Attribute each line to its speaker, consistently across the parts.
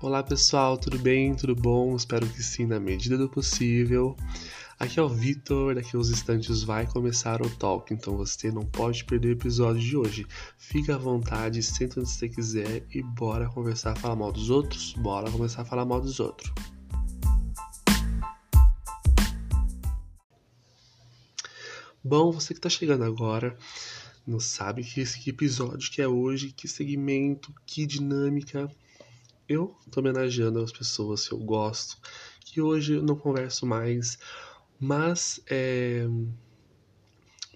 Speaker 1: Olá pessoal, tudo bem? Tudo bom? Espero que sim, na medida do possível. Aqui é o Vitor, daqui a uns instantes vai começar o talk, então você não pode perder o episódio de hoje. Fica à vontade, senta onde você quiser e bora conversar, falar mal dos outros? Bora começar a falar mal dos outros. Bom, você que está chegando agora, não sabe que esse episódio que é hoje, que segmento, que dinâmica. Eu tô homenageando as pessoas que eu gosto, que hoje eu não converso mais, mas é,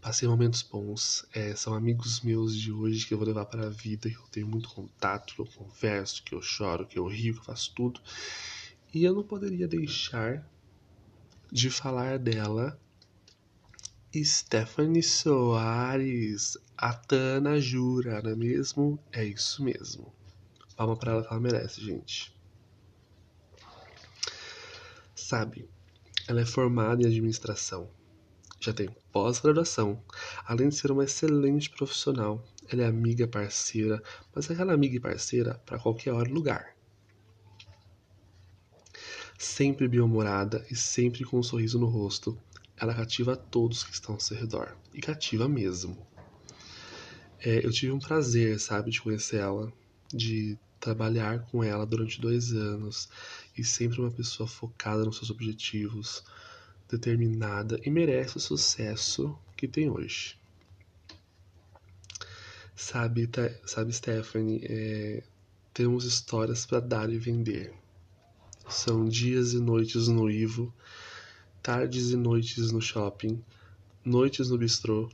Speaker 1: passei momentos bons. É, são amigos meus de hoje que eu vou levar para a vida, que eu tenho muito contato, que eu converso, que eu choro, que eu rio, que eu faço tudo. E eu não poderia deixar de falar dela Stephanie Soares, a Tana Jura, não é mesmo? É isso mesmo. Palma pra ela que ela merece, gente. Sabe, ela é formada em administração, já tem pós-graduação, além de ser uma excelente profissional. Ela é amiga, parceira, mas é aquela amiga e parceira para qualquer hora e lugar. Sempre bem-humorada e sempre com um sorriso no rosto, ela cativa todos que estão ao seu redor. E cativa mesmo. É, eu tive um prazer, sabe, de conhecer ela, de trabalhar com ela durante dois anos e sempre uma pessoa focada nos seus objetivos, determinada e merece o sucesso que tem hoje. Sabe, sabe Stephanie, é, temos histórias para dar e vender. São dias e noites no Ivo tardes e noites no shopping, noites no bistrô,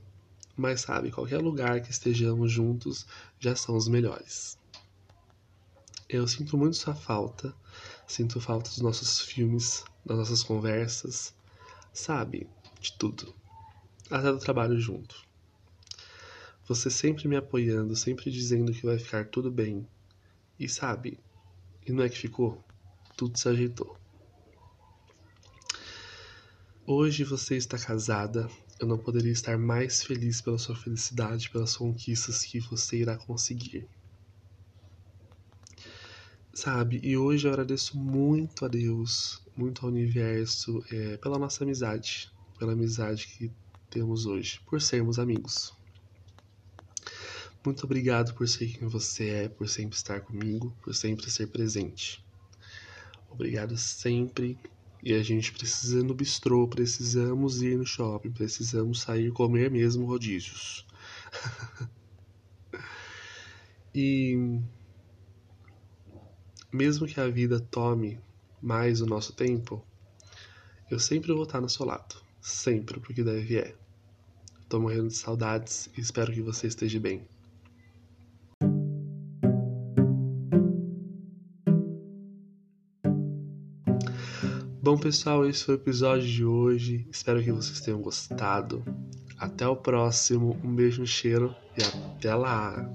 Speaker 1: mas sabe, qualquer lugar que estejamos juntos já são os melhores. Eu sinto muito sua falta, sinto falta dos nossos filmes, das nossas conversas, sabe, de tudo, até do trabalho junto. Você sempre me apoiando, sempre dizendo que vai ficar tudo bem. E sabe, e não é que ficou? Tudo se ajeitou. Hoje você está casada. Eu não poderia estar mais feliz pela sua felicidade, pelas conquistas que você irá conseguir. Sabe, e hoje eu agradeço muito a Deus, muito ao universo, é, pela nossa amizade, pela amizade que temos hoje, por sermos amigos. Muito obrigado por ser quem você é, por sempre estar comigo, por sempre ser presente. Obrigado sempre e a gente precisa ir no bistrô, precisamos ir no shopping, precisamos sair comer mesmo rodízios. e mesmo que a vida tome mais o nosso tempo, eu sempre vou estar no seu lado. Sempre, porque deve é. Tô morrendo de saudades e espero que você esteja bem. Bom, pessoal, esse foi o episódio de hoje. Espero que vocês tenham gostado. Até o próximo. Um beijo, um cheiro e até lá!